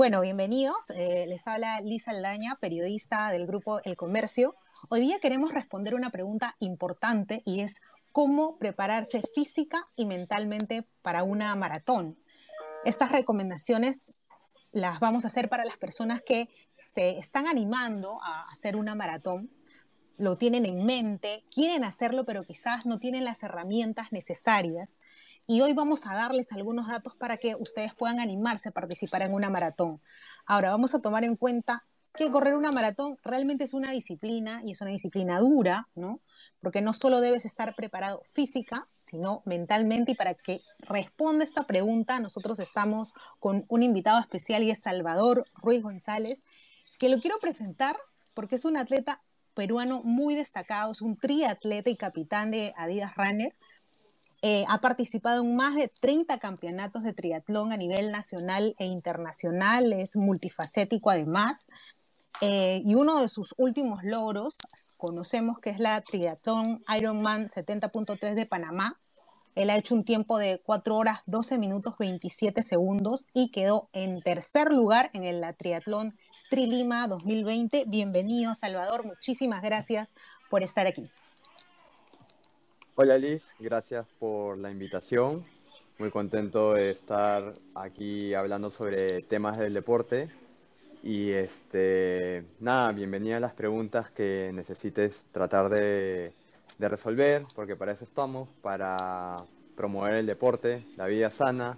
Bueno, bienvenidos. Eh, les habla Lisa Aldaña, periodista del grupo El Comercio. Hoy día queremos responder una pregunta importante y es cómo prepararse física y mentalmente para una maratón. Estas recomendaciones las vamos a hacer para las personas que se están animando a hacer una maratón, lo tienen en mente, quieren hacerlo, pero quizás no tienen las herramientas necesarias. Y hoy vamos a darles algunos datos para que ustedes puedan animarse a participar en una maratón. Ahora, vamos a tomar en cuenta que correr una maratón realmente es una disciplina y es una disciplina dura, ¿no? Porque no solo debes estar preparado física, sino mentalmente. Y para que responda esta pregunta, nosotros estamos con un invitado especial y es Salvador Ruiz González, que lo quiero presentar porque es un atleta peruano muy destacado, es un triatleta y capitán de Adidas Runner. Eh, ha participado en más de 30 campeonatos de triatlón a nivel nacional e internacional, es multifacético además. Eh, y uno de sus últimos logros, conocemos que es la triatlón Ironman 70.3 de Panamá. Él ha hecho un tiempo de 4 horas 12 minutos 27 segundos y quedó en tercer lugar en el triatlón Trilima 2020. Bienvenido, Salvador. Muchísimas gracias por estar aquí. Hola Liz, gracias por la invitación. Muy contento de estar aquí hablando sobre temas del deporte. Y este, nada, bienvenida a las preguntas que necesites tratar de, de resolver, porque para eso estamos, para promover el deporte, la vida sana,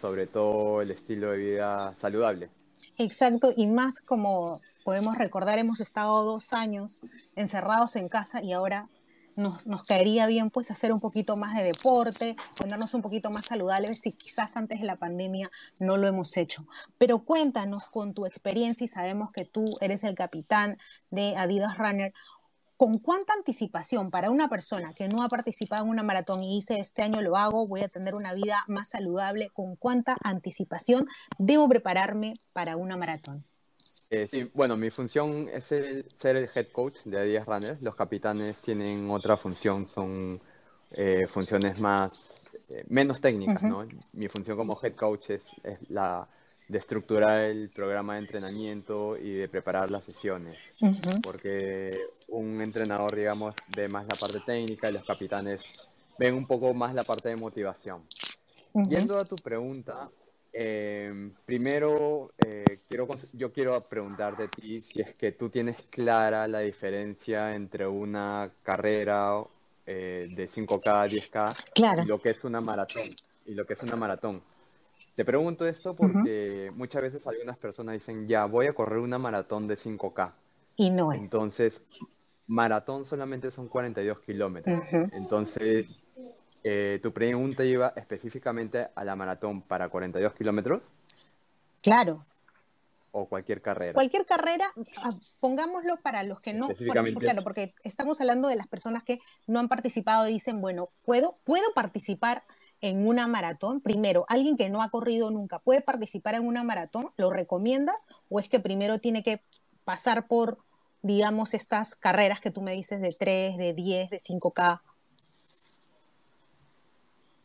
sobre todo el estilo de vida saludable. Exacto, y más como podemos recordar, hemos estado dos años encerrados en casa y ahora nos, nos, caería bien pues hacer un poquito más de deporte, ponernos un poquito más saludables si quizás antes de la pandemia no lo hemos hecho. Pero cuéntanos con tu experiencia y sabemos que tú eres el capitán de Adidas Runner. ¿Con cuánta anticipación para una persona que no ha participado en una maratón y dice este año lo hago, voy a tener una vida más saludable, con cuánta anticipación debo prepararme para una maratón? Eh, sí, bueno, mi función es ser el head coach de Adidas Runners. Los capitanes tienen otra función, son eh, funciones más, eh, menos técnicas, ¿no? Mi función como head coach es, es la de estructurar el programa de entrenamiento y de preparar las sesiones. Porque un entrenador, digamos, ve más la parte técnica y los capitanes ven un poco más la parte de motivación. Yendo a tu pregunta, em, primero eh, quiero, yo quiero preguntarte a ti si es que tú tienes clara la diferencia entre una carrera eh, de 5K, 10K y lo que es una maratón. Y lo que es una maratón. Te pregunto esto porque muchas veces algunas personas dicen, ya, voy a correr una maratón de 5K. Y no es. Entonces, maratón solamente son 42 kilómetros. Entonces, eh, tu pregunta iba específicamente a la maratón para 42 kilómetros. Claro. O cualquier carrera. Cualquier carrera, ah, pongámoslo para los que no, claro, porque estamos hablando de las personas que no han participado y dicen, bueno, puedo, puedo participar en una maratón? Primero, alguien que no ha corrido nunca, ¿puede participar en una maratón? ¿Lo recomiendas? ¿O es que primero tiene que pasar por, digamos, estas carreras que tú me dices de 3, de 10, de 5K?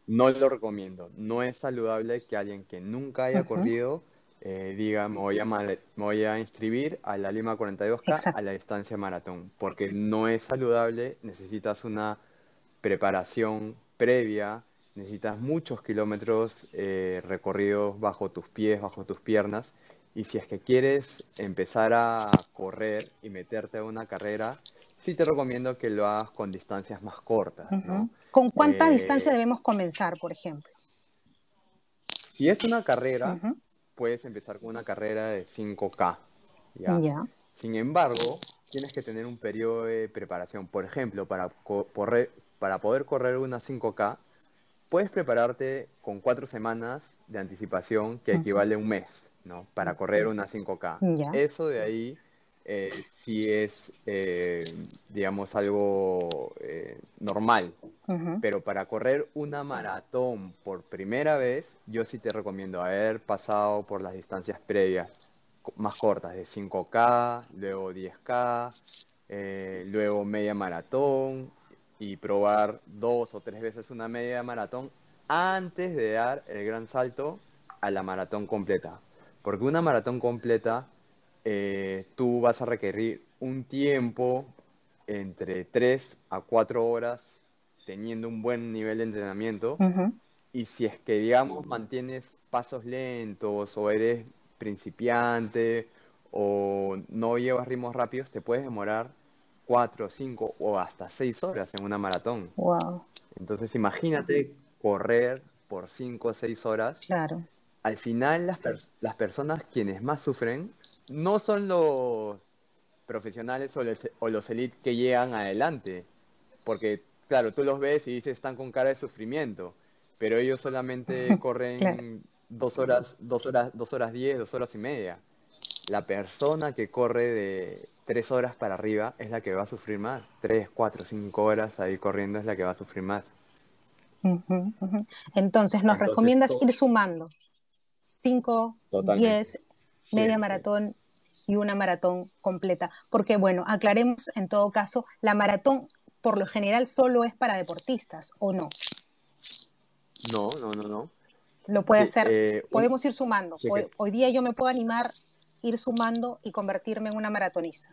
No lo recomiendo. No es saludable que alguien que nunca haya corrido eh, diga, me voy, a me voy a inscribir a la Lima 42K a la distancia maratón, porque no es saludable, necesitas una preparación previa, necesitas muchos kilómetros eh, recorridos bajo tus pies, bajo tus piernas. Y si es que quieres empezar a correr y meterte a una carrera, sí te recomiendo que lo hagas con distancias más cortas. ¿Con cuánta eh, distancia debemos comenzar, por ejemplo? Si es una carrera, puedes empezar con una carrera de 5K. ¿ya? Sin embargo, tienes que tener un periodo de preparación. Por ejemplo, para, para poder correr una 5K, puedes prepararte con cuatro semanas de anticipación, que equivale a un mes, ¿no? Para correr una 5K. Eso de ahí eh, sí es, eh, digamos, algo eh, normal. Pero para correr una maratón por primera vez, yo sí te recomiendo haber pasado por las distancias previas más cortas, de 5K, luego 10K, luego media maratón, y probar dos o tres veces una media maratón antes de dar el gran salto a la maratón completa. Porque una maratón completa, eh, tú vas a requerir un tiempo entre 3 a 4 horas teniendo un buen nivel de entrenamiento. Y si es que, digamos, mantienes pasos lentos o eres principiante o no llevas ritmos rápidos, te puedes demorar 4, 5 o hasta 6 horas en una maratón. Wow. Entonces imagínate correr por 5 o 6 horas. Claro. Al final las, las personas quienes más sufren no son los profesionales o los, o los elite que llegan adelante, porque claro, tú los ves y dices están con cara de sufrimiento, pero ellos solamente corren dos horas, dos horas, dos horas diez, dos horas y media. La persona que corre de tres horas para arriba es la que va a sufrir más. Tres, cuatro, cinco horas ahí corriendo es la que va a sufrir más. Entonces, nos recomiendas ir sumando cinco, diez, media maratón y una maratón completa. Porque, bueno, aclaremos en todo caso, la maratón por lo general solo es para deportistas, ¿o no? No, no, no, no. Lo puede hacer, eh, podemos ir sumando. Hoy, día yo me puedo animar, ir sumando y convertirme en una maratonista.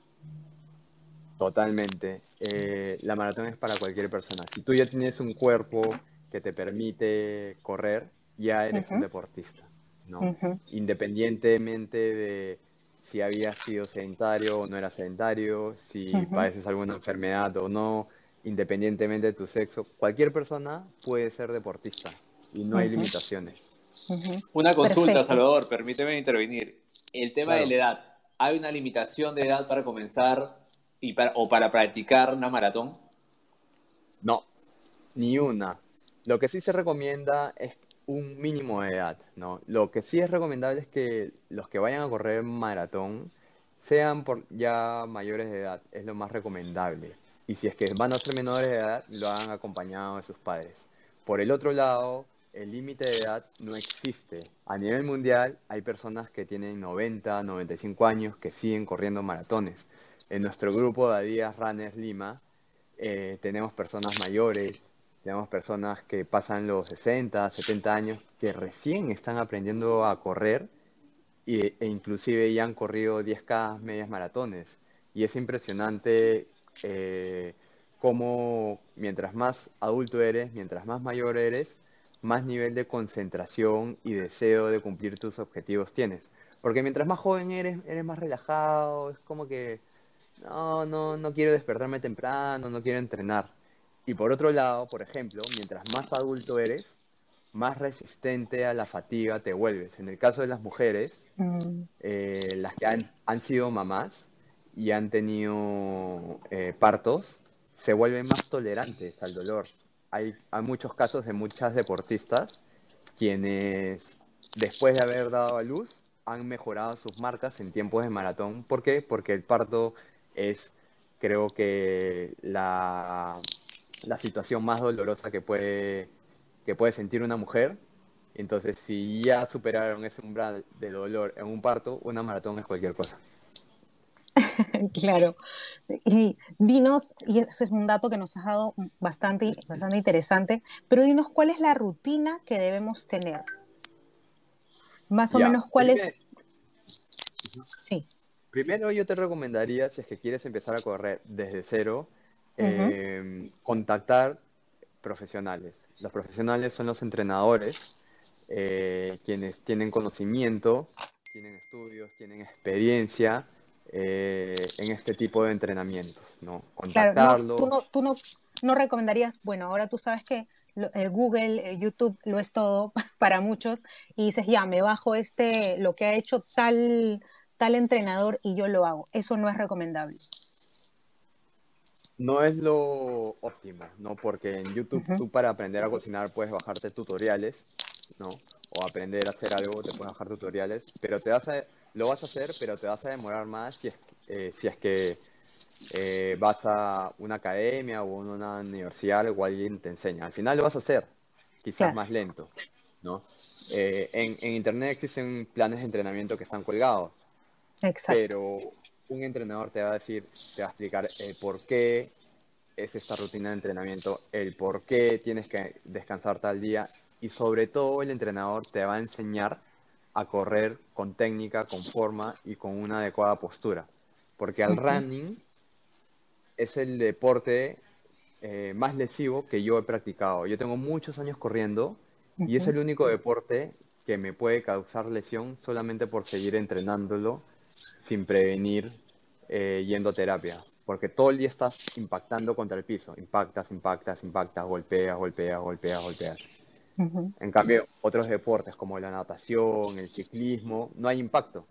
Totalmente. Eh, la maratón es para cualquier persona. Si tú ya tienes un cuerpo que te permite correr, ya eres un deportista, ¿no? Independientemente de si habías sido sedentario o no eras sedentario, si padeces alguna enfermedad o no, independientemente de tu sexo, cualquier persona puede ser deportista y no hay limitaciones. Una consulta, Salvador, permíteme intervenir. El tema de la edad, ¿hay una limitación de edad para comenzar y o para practicar una maratón? No, ni una. Lo que sí se recomienda es un mínimo de edad, ¿no? Lo que sí es recomendable es que los que vayan a correr maratón sean por ya mayores de edad, es lo más recomendable. Y si es que van a ser menores de edad, lo hagan acompañado de sus padres. Por el otro lado, el límite de edad no existe. A nivel mundial hay personas que tienen 90, 95 años que siguen corriendo maratones. En nuestro grupo de Adidas Runners Lima eh, tenemos personas mayores, tenemos personas que pasan los 60, 70 años que recién están aprendiendo a correr e, inclusive ya han corrido 10K, medias maratones. Y es impresionante eh, cómo mientras más adulto eres, mientras más mayor eres, más nivel de concentración y deseo de cumplir tus objetivos tienes. Porque mientras más joven eres, eres más relajado, es como que no, no, no quiero despertarme temprano, no quiero entrenar. Y por otro lado, por ejemplo, mientras más adulto eres, más resistente a la fatiga te vuelves. En el caso de las mujeres, mm. eh, las que han, han, sido mamás y han tenido eh, partos, se vuelven más tolerantes al dolor. Hay, hay muchos casos de muchas deportistas quienes, después de haber dado a luz, han mejorado sus marcas en tiempos de maratón. ¿Por qué? Porque el parto es, creo que, la la situación más dolorosa que puede, que puede sentir una mujer. Entonces, si ya superaron ese umbral de dolor en un parto, una maratón es cualquier cosa. claro. Y dinos, y eso es un dato que nos has dado bastante, bastante interesante, pero dinos cuál es la rutina que debemos tener. Más o menos cuál es... Sí. Primero yo te recomendaría, si es que quieres empezar a correr desde cero, Em, contactar profesionales. Los profesionales son los entrenadores, eh, quienes tienen conocimiento, tienen estudios, tienen experiencia eh, en este tipo de entrenamientos, ¿no? Contactarlos. tú, no, tú no, no, recomendarías, bueno, ahora tú sabes que eh, Google, YouTube lo es todo para muchos y dices, ya, me bajo este, lo que ha hecho tal, tal entrenador y yo lo hago. Eso no es recomendable no es lo óptimo, ¿no? Porque en YouTube tú para aprender a cocinar puedes bajarte tutoriales, ¿no? O aprender a hacer algo te puedes bajar tutoriales, pero te vas a, lo vas a hacer, pero te vas a demorar más si es, eh, si es que eh, vas a una academia o una universidad o alguien te enseña. Al final lo vas a hacer, quizás más lento, ¿no? Eh, en, en Internet existen planes de entrenamiento que están colgados. Exacto. Pero un entrenador te va a decir, te va a explicar el por qué es esta rutina de entrenamiento, el por qué tienes que descansar tal día y sobre todo el entrenador te va a enseñar a correr con técnica, con forma y con una adecuada postura. Porque el running es el deporte eh, más lesivo que yo he practicado. Yo tengo muchos años corriendo y es el único deporte que me puede causar lesión solamente por seguir entrenándolo sin prevenir eh, yendo a terapia. Porque todo el día estás impactando contra el piso. Impactas, impactas, impactas, golpeas, golpeas, golpeas, golpeas. En cambio, otros deportes como la natación, el ciclismo, no hay impacto.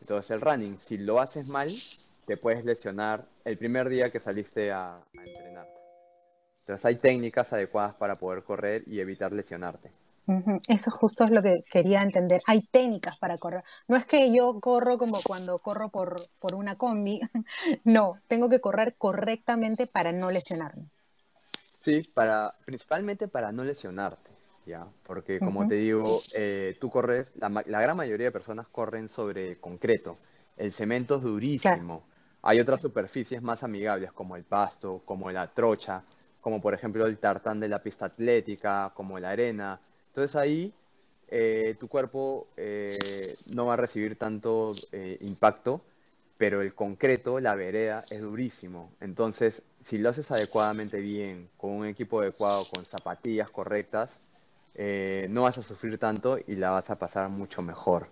Entonces el running, si lo haces mal, te puedes lesionar el primer día que saliste a, entrenar. Entonces hay técnicas adecuadas para poder correr y evitar lesionarte. Eso justo es lo que quería entender. Hay técnicas para correr. No es que yo corro como cuando corro por, por una combi. no, tengo que correr correctamente para no lesionarme. Sí, para, principalmente para no lesionarte. Porque como te digo, eh, tú corres, la, gran mayoría de personas corren sobre concreto. El cemento es durísimo. Hay otras superficies más amigables como el pasto, como la trocha, como por ejemplo el tartán de la pista atlética, como la arena. Entonces ahí eh, tu cuerpo eh, no va a recibir tanto impacto, pero el concreto, la vereda, es durísimo. Entonces, si lo haces adecuadamente bien, con un equipo adecuado, con zapatillas correctas, eh, no vas a sufrir tanto y la vas a pasar mucho mejor.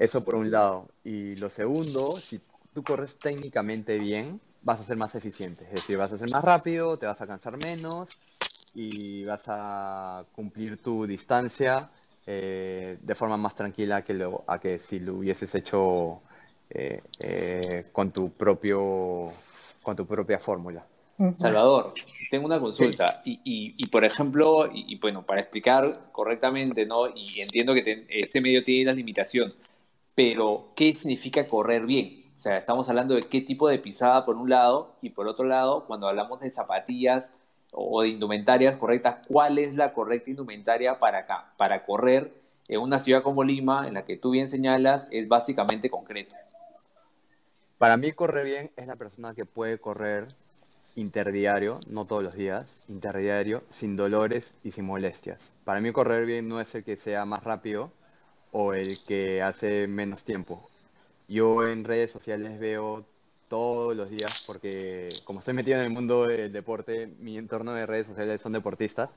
Eso por un lado. Y lo segundo, si tú corres técnicamente bien, vas a ser más eficiente. Es decir, vas a ser más rápido, te vas a cansar menos y vas a cumplir tu distancia eh, de forma más tranquila que, lo, a que si lo hubieses hecho eh, con tu propio con tu propia fórmula. Salvador, tengo una consulta y, y, por ejemplo, y, bueno, para explicar correctamente, ¿no? Y entiendo que este medio tiene la limitación, pero ¿qué significa correr bien? O sea, estamos hablando de qué tipo de pisada por un lado y por otro lado, cuando hablamos de zapatillas o de indumentarias correctas, ¿cuál es la correcta indumentaria para acá? Para correr en una ciudad como Lima, en la que tú bien señalas, es básicamente concreto. Para mí correr bien es la persona que puede correr interdiario, no todos los días, interdiario, sin dolores y sin molestias. Para mí correr bien no es el que sea más rápido o el que hace menos tiempo. Yo en redes sociales veo todos los días, porque como estoy metido en el mundo del deporte, mi entorno de redes sociales son deportistas,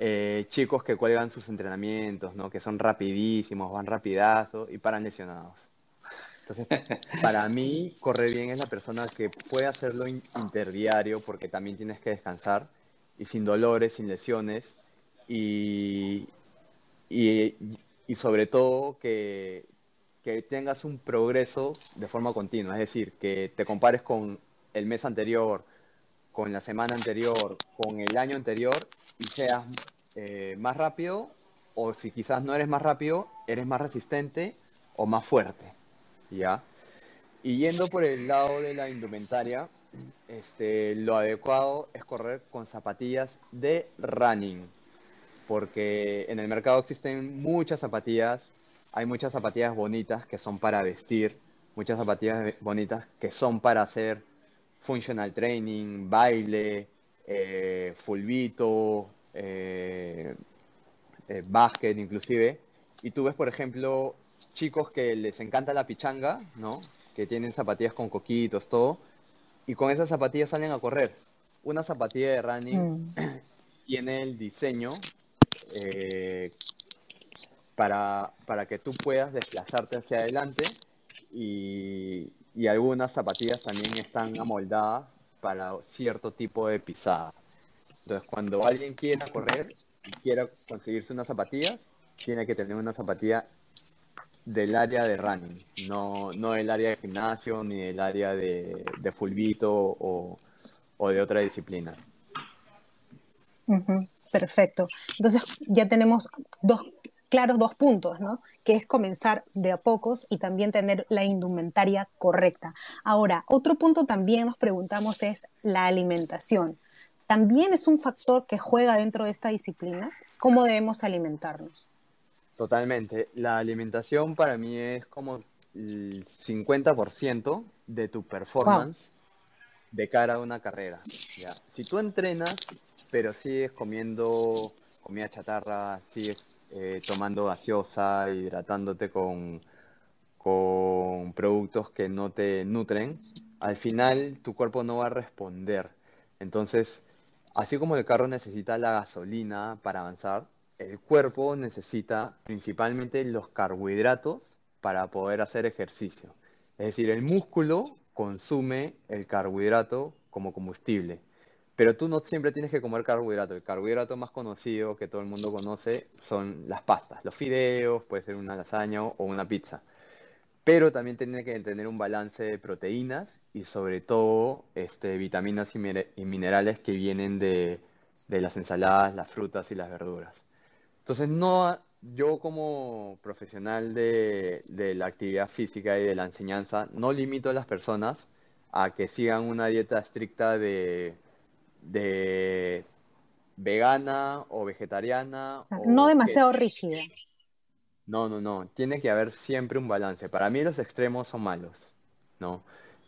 eh, chicos que cuelgan sus entrenamientos, ¿no? que son rapidísimos, van rapidazo y paran lesionados. Entonces, para mí, correr bien es la persona que puede hacerlo interdiario porque también tienes que descansar y sin dolores, sin lesiones y, y, sobre todo que, que tengas un progreso de forma continua, es decir, que te compares con el mes anterior, con la semana anterior, con el año anterior y seas eh, más rápido o si quizás no eres más rápido, eres más resistente o más fuerte. ¿Ya? Y yendo por el lado de la indumentaria, este, lo adecuado es correr con zapatillas de running, porque en el mercado existen muchas zapatillas, hay muchas zapatillas bonitas que son para vestir, muchas zapatillas bonitas que son para hacer functional training, baile, eh, fulbito, eh, eh, inclusive. Y tú ves, por ejemplo, chicos que les encanta la pichanga, ¿no? Que tienen zapatillas con coquitos, todo. Y con esas zapatillas salen a correr. Una zapatilla de running mm. tiene el diseño eh, para, para, que tú puedas desplazarte hacia adelante y, y algunas zapatillas también están amoldadas para cierto tipo de pisada. Entonces, cuando alguien quiera correr y quiera conseguirse unas zapatillas, tiene que tener una zapatilla del área de running, no, no del área de gimnasio ni del área de, de fulbito o, o, de otra disciplina. perfecto. Entonces ya tenemos dos claros dos puntos, ¿no? Que es comenzar de a pocos y también tener la indumentaria correcta. Ahora, otro punto también nos preguntamos es la alimentación. ¿También es un factor que juega dentro de esta disciplina? ¿Cómo debemos alimentarnos? Totalmente. La alimentación para mí es como el 50% de tu performance de cara a una carrera. Si tú entrenas, pero sigues comiendo comida chatarra, sigues eh, tomando gaseosa, hidratándote con, con productos que no te nutren, al final tu cuerpo no va a responder. Entonces, así como el carro necesita la gasolina para avanzar, el cuerpo necesita principalmente los carbohidratos para poder hacer ejercicio. Es decir, el músculo consume el carbohidrato como combustible. Pero tú no siempre tienes que comer carbohidrato. El carbohidrato más conocido que todo el mundo conoce son las pastas, los fideos, puede ser una lasaña o una pizza. Pero también tiene que tener un balance de proteínas y sobre todo este, vitaminas y, minerales que vienen de, de las ensaladas, las frutas y las verduras. Entonces, no, yo como profesional de, la actividad física y de la enseñanza, no limito a las personas a que sigan una dieta estricta de, vegana o vegetariana. no demasiado rígida. No, no, no. Tiene que haber siempre un balance. Para mí los extremos son malos, ¿no?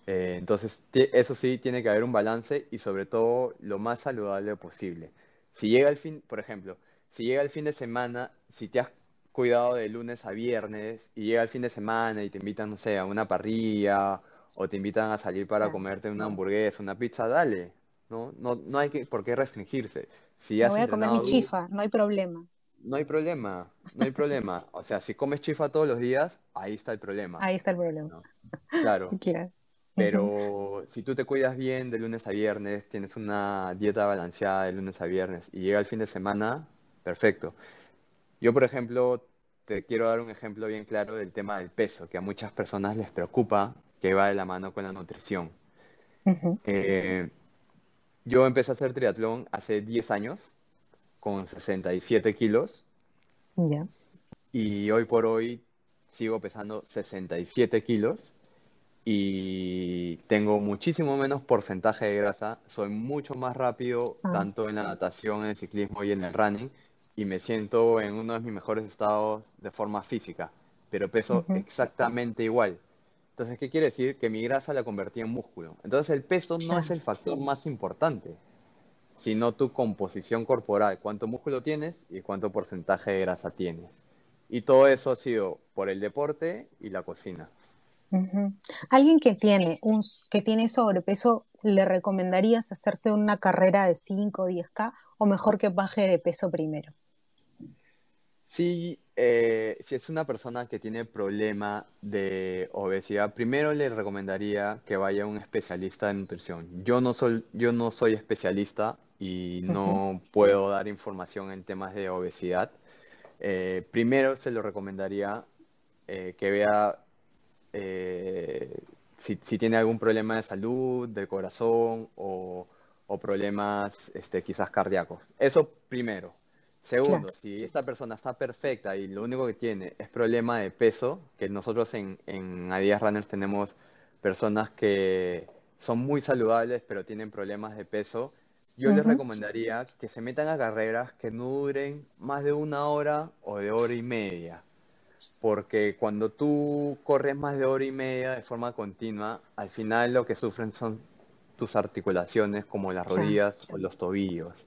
Eh, entonces, eso sí, tiene que haber un balance y sobre todo lo más saludable posible. Si llega el fin, por ejemplo, si llega el fin de semana, si te has cuidado de lunes a viernes y llega el fin de semana y te invitan, no sé, a una parrilla o te invitan a salir para comerte una hamburguesa, una pizza, dale. No, no, no hay que, por qué restringirse. Si voy a comer mi chifa, no hay problema. No hay problema, no hay problema. O sea, si comes chifa todos los días, ahí está el problema. Ahí está el problema. Claro. Pero si tú te cuidas bien de lunes a viernes, tienes una dieta balanceada de lunes a viernes y llega el fin de semana, Perfecto. Yo, por ejemplo, te quiero dar un ejemplo bien claro del tema del peso, que a muchas personas les preocupa, que va de la mano con la nutrición. Eh, yo empecé a hacer triatlón hace 10 años, con 67 kilos. Y hoy por hoy sigo pesando 67 kilos y tengo muchísimo menos porcentaje de grasa, soy mucho más rápido ah. tanto en la natación, en el ciclismo y en el running y me siento en uno de mis mejores estados de forma física, pero peso exactamente igual. Entonces, ¿qué quiere decir? Que mi grasa la convertí en músculo. Entonces, el peso no es el factor más importante, sino tu composición corporal, cuánto músculo tienes y cuánto porcentaje de grasa tienes. Y todo eso ha sido por el deporte y la cocina. Alguien que tiene, un, que tiene sobrepeso, ¿le recomendarías hacerse una carrera de 5 o 10K o mejor que baje de peso primero? Sí, eh, si es una persona que tiene problema de obesidad, primero le recomendaría que vaya a un especialista de nutrición. Yo no soy, yo no soy especialista y no puedo dar información en temas de obesidad. Eh, primero se lo recomendaría eh, que vea eh, si, tiene algún problema de salud, del corazón o, problemas este, quizás cardíacos. Eso primero. Segundo, si esta persona está perfecta y lo único que tiene es problema de peso, que nosotros en, en Adidas Runners tenemos personas que son muy saludables pero tienen problemas de peso, yo les recomendaría que se metan a carreras que no duren más de una hora o de hora y media porque cuando tú corres más de hora y media de forma continua, al final lo que sufren son tus articulaciones como las rodillas o los tobillos,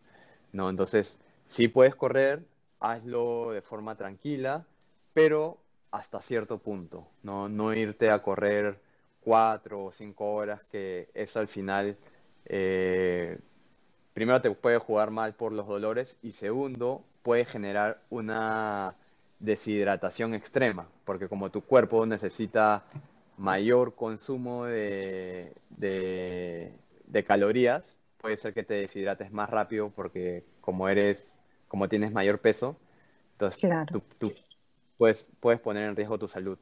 ¿no? Entonces, si puedes correr, hazlo de forma tranquila, pero hasta cierto punto, ¿no? No irte a correr cuatro o cinco horas, que eso al final, eh, primero te puede jugar mal por los dolores y segundo, puede generar una deshidratación extrema, porque como tu cuerpo necesita mayor consumo de, de, calorías, puede ser que te deshidrates más rápido porque como eres, como tienes mayor peso, entonces tú, puedes, puedes poner en riesgo tu salud.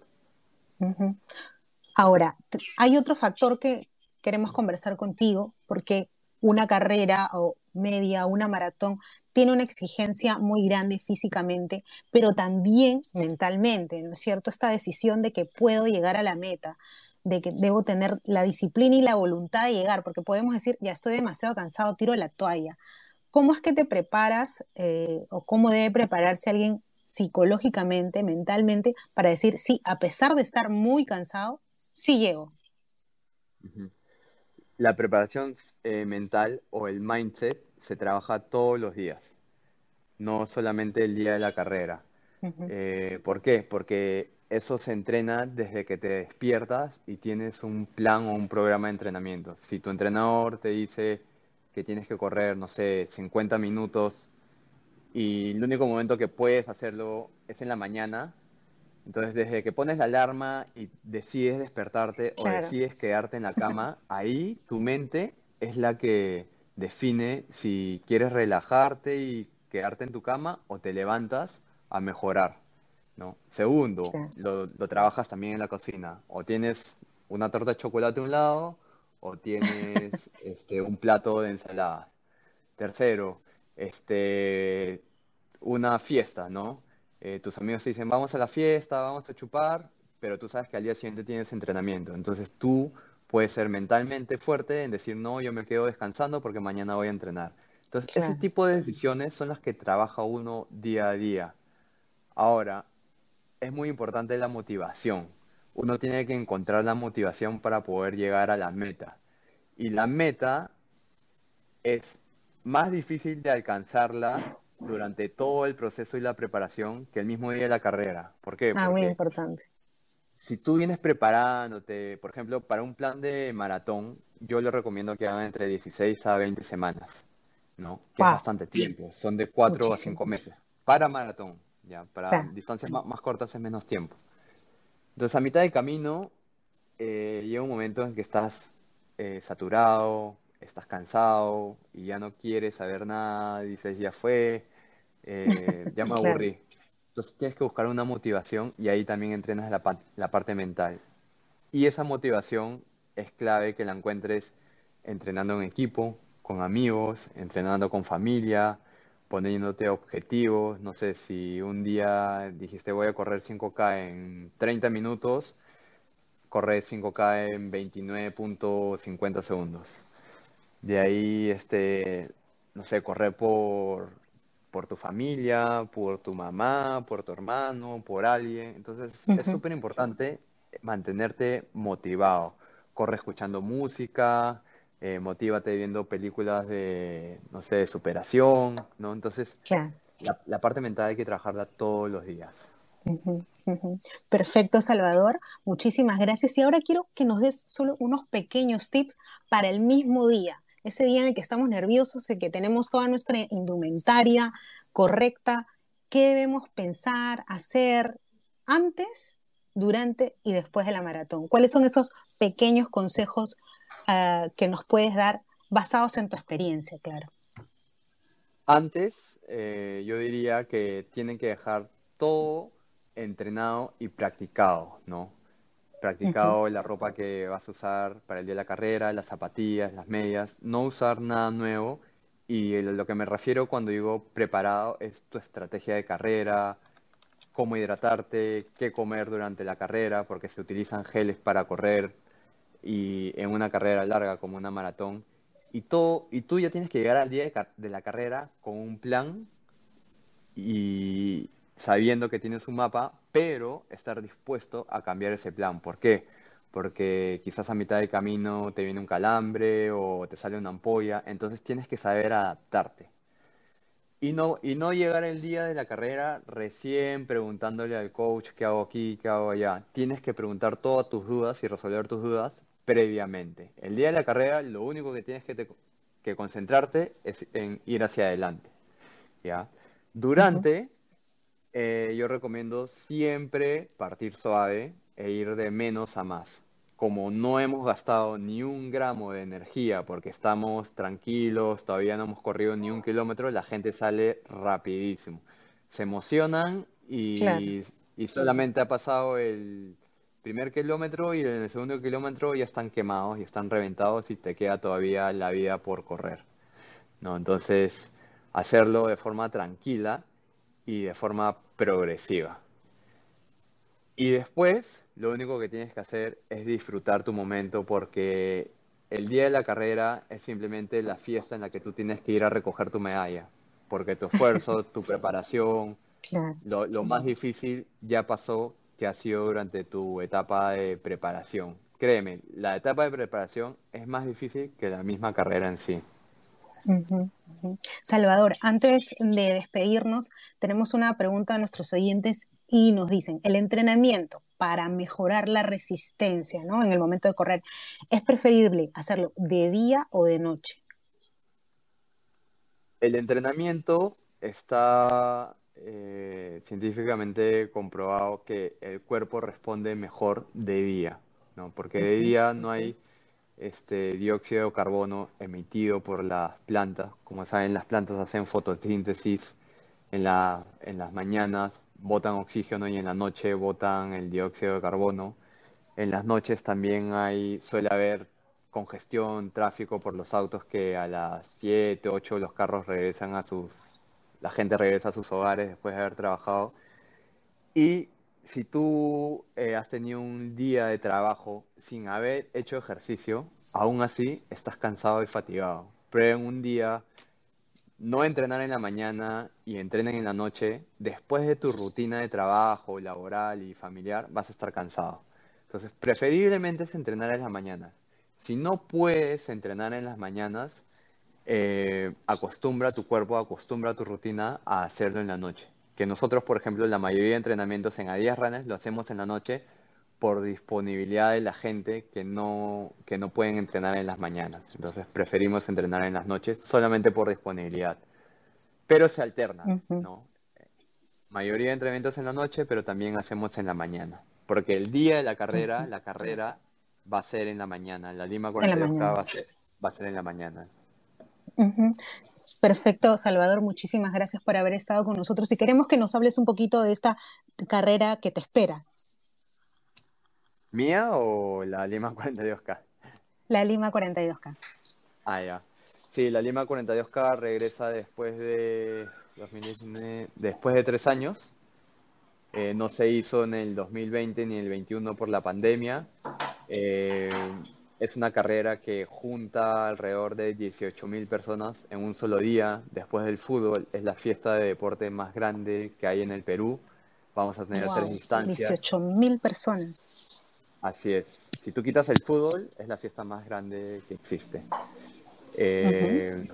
Ahora, hay otro factor que queremos conversar contigo, porque una carrera o media, una maratón, tiene una exigencia muy grande físicamente, pero también mentalmente, ¿no es cierto? Esta decisión de que puedo llegar a la meta, de que debo tener la disciplina y la voluntad de llegar, porque podemos decir, ya estoy demasiado cansado, tiro la toalla. ¿Cómo es que te preparas eh, o cómo debe prepararse alguien psicológicamente, mentalmente, para decir, sí, a pesar de estar muy cansado, sí llego? La preparación eh, mental o el mindset se trabaja todos los días, no solamente el día de la carrera. Eh, ¿Por qué? Porque eso se entrena desde que te despiertas y tienes un plan o un programa de entrenamiento. Si tu entrenador te dice que tienes que correr, no sé, 50 minutos y el único momento que puedes hacerlo es en la mañana, entonces desde que pones la alarma y decides despertarte o decides quedarte en la cama, ahí tu mente es la que define si quieres relajarte y quedarte en tu cama o te levantas a mejorar. ¿no? Segundo, lo, lo, trabajas también en la cocina. O tienes una torta de chocolate a un lado o tienes este, un plato de ensalada. Tercero, este, una fiesta, ¿no? Eh, tus amigos te dicen, vamos a la fiesta, vamos a chupar, pero tú sabes que al día siguiente tienes entrenamiento. Entonces tú puedes ser mentalmente fuerte en decir, no, yo me quedo descansando porque mañana voy a entrenar. Entonces, ese tipo de decisiones son las que trabaja uno día a día. Ahora, es muy importante la motivación. Uno tiene que encontrar la motivación para poder llegar a la meta. Y la meta es más difícil de alcanzarla durante todo el proceso y la preparación que el mismo día de la carrera. ¿Por qué? Ah, muy importante. Si tú vienes preparándote, por ejemplo, para un plan de maratón, yo le recomiendo que hagan entre 16 a 20 semanas, ¿no? Que es bastante tiempo, son de 4 a 5 meses para maratón. Ya, para distancias más, cortas es menos tiempo. Entonces, a mitad de camino, eh, llega un momento en que estás eh, saturado, estás cansado y ya no quieres saber nada, dices, ya fue, eh, ya me aburrí. Entonces tienes que buscar una motivación y ahí también entrenas la, parte mental. Y esa motivación es clave que la encuentres entrenando en equipo, con amigos, entrenando con familia, poniéndote objetivos. No sé, si un día dijiste voy a correr 5K en 30 minutos, corre 5K en 29.50 segundos. De ahí, este, no sé, correr por, por tu familia, por tu mamá, por tu hermano, por alguien. Entonces, es súper importante mantenerte motivado. Corre escuchando música, eh, motívate viendo películas de, no sé, de superación, ¿no? Entonces, la, parte mental hay que trabajarla todos los días. Perfecto, Salvador. Muchísimas gracias. Y ahora quiero que nos des solo unos pequeños tips para el mismo día. Ese día en el que estamos nerviosos, en que tenemos toda nuestra indumentaria correcta. ¿Qué debemos pensar, hacer antes, durante y después de la maratón? ¿Cuáles son esos pequeños consejos Ah, que nos puedes dar basados en tu experiencia, claro. Antes, eh, yo diría que tienen que dejar todo entrenado y practicado, ¿no? Practicado la ropa que vas a usar para el día de la carrera, las zapatillas, las medias, no usar nada nuevo. Y lo que me refiero cuando digo preparado es tu estrategia de carrera, cómo hidratarte, qué comer durante la carrera, porque se utilizan geles para correr, y en una carrera larga como una maratón. Y, todo, y tú ya tienes que llegar al día de, la carrera con un plan y sabiendo que tienes un mapa, pero estar dispuesto a cambiar ese plan. ¿Por qué? Porque quizás a mitad de camino te viene un calambre o te sale una ampolla, entonces tienes que saber adaptarte. Y no, y no llegar el día de la carrera recién preguntándole al coach qué hago aquí, qué hago allá. Tienes que preguntar todas tus dudas y resolver tus dudas previamente. El día de la carrera lo único que tienes que, concentrarte es en ir hacia adelante. ¿ya? Durante, eh, yo recomiendo siempre partir suave e ir de menos a más. Como no hemos gastado ni un gramo de energía porque estamos tranquilos, todavía no hemos corrido ni un kilómetro, la gente sale rapidísimo. Se emocionan y, y solamente ha pasado el primer kilómetro y en el segundo kilómetro ya están quemados y están reventados y te queda todavía la vida por correr. ¿no? Entonces, hacerlo de forma tranquila y de forma progresiva. Y después, lo único que tienes que hacer es disfrutar tu momento porque el día de la carrera es simplemente la fiesta en la que tú tienes que ir a recoger tu medalla. Porque tu esfuerzo, tu preparación, lo, lo más difícil ya pasó que ha sido durante tu etapa de preparación. Créeme, la etapa de preparación es más difícil que la misma carrera en sí. Salvador, antes de despedirnos, tenemos una pregunta a nuestros oyentes y nos dicen, el entrenamiento para mejorar la resistencia ¿no? en el momento de correr, ¿es preferible hacerlo de día o de noche? El entrenamiento está eh, científicamente comprobado que el cuerpo responde mejor de día, ¿no? porque de día no hay este dióxido de carbono emitido por las plantas. Como saben, las plantas hacen fotosíntesis en, la, en las mañanas, botan oxígeno y en la noche botan el dióxido de carbono. En las noches también hay, suele haber congestión, tráfico por los autos que a las 7, 8 los carros regresan a sus, la gente regresa a sus hogares después de haber trabajado. Y si tú eh, has tenido un día de trabajo sin haber hecho ejercicio, aún así estás cansado y fatigado. Pero en un día no entrenar en la mañana y entrenar en la noche, después de tu rutina de trabajo, laboral y familiar, vas a estar cansado. Entonces, preferiblemente es entrenar en las mañanas. Si no puedes entrenar en las mañanas, eh, acostumbra tu cuerpo, acostumbra tu rutina a hacerlo en la noche que nosotros, por ejemplo, la mayoría de entrenamientos en Adidas Runners lo hacemos en la noche por disponibilidad de la gente que no, que no pueden entrenar en las mañanas. Entonces preferimos entrenar en las noches solamente por disponibilidad. Pero se alterna, ¿no? Mayoría de entrenamientos en la noche, pero también hacemos en la mañana. Porque el día de la carrera, la carrera va a ser en la mañana. La Lima 42 va a, ser, va a ser en la mañana. Perfecto, Salvador, muchísimas gracias por haber estado con nosotros y queremos que nos hables un poquito de esta carrera que te espera. ¿Mía o la Lima 42K? La Lima 42K. Ah, ya. Sí, la Lima 42K regresa después de después de tres años. Eh, no se hizo en el 2020 ni el 21 por la pandemia. Eh, es una carrera que junta alrededor de 18.000 personas en un solo día. Después del fútbol, es la fiesta de deporte más grande que hay en el Perú. Vamos a tener tres instancias. 18.000 personas. Así es. Si tú quitas el fútbol, es la fiesta más grande que existe. Eh,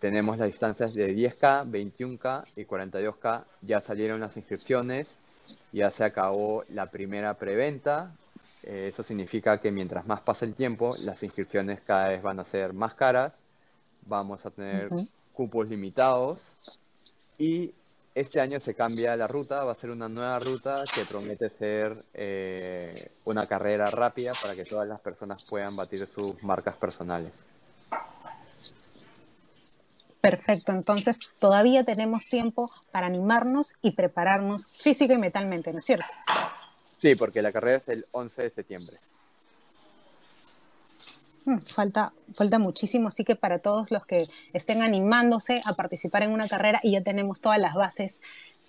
tenemos las distancias de 10K, 21K y 42K. Ya salieron las inscripciones. Ya se acabó la primera preventa eso significa que mientras más pasa el tiempo, las inscripciones cada vez van a ser más caras, vamos a tener cupos limitados. Y este año se cambia la ruta, va a ser una nueva ruta que promete ser eh, una carrera rápida para que todas las personas puedan batir sus marcas personales. Perfecto, entonces todavía tenemos tiempo para animarnos y prepararnos física y mentalmente, ¿no es cierto? Sí, porque la carrera es el 11 de septiembre. Mm, falta, falta muchísimo, así que para todos los que estén animándose a participar en una carrera y ya tenemos todas las bases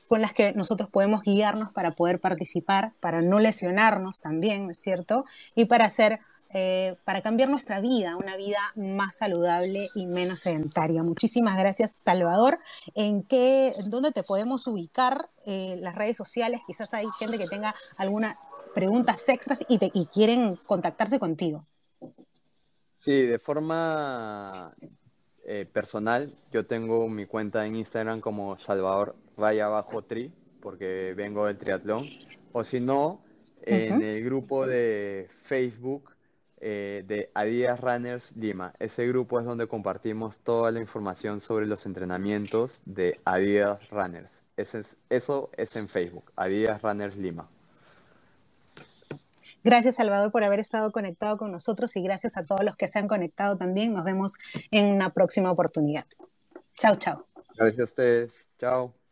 con las que nosotros podemos guiarnos para poder participar, para no lesionarnos también, ¿no es cierto? Y para hacer eh, para cambiar nuestra vida, una vida más saludable y menos sedentaria. Muchísimas gracias, Salvador. ¿En qué, dónde te podemos ubicar? Eh, las redes sociales, quizás hay gente que tenga algunas preguntas extras y, te, y quieren contactarse contigo. Sí, de forma eh, personal, yo tengo mi cuenta en Instagram como Salvador Raya Bajo Tri, porque vengo del triatlón. O si no, en el grupo de Facebook eh, de Adidas Runners Lima. Ese grupo es donde compartimos toda la información sobre los entrenamientos de Adidas Runners. eso es en Facebook, Adidas Runners Lima. Gracias, Salvador, por haber estado conectado con nosotros y gracias a todos los que se han conectado también. Nos vemos en una próxima oportunidad. Chao, chao. Gracias a ustedes. Chao.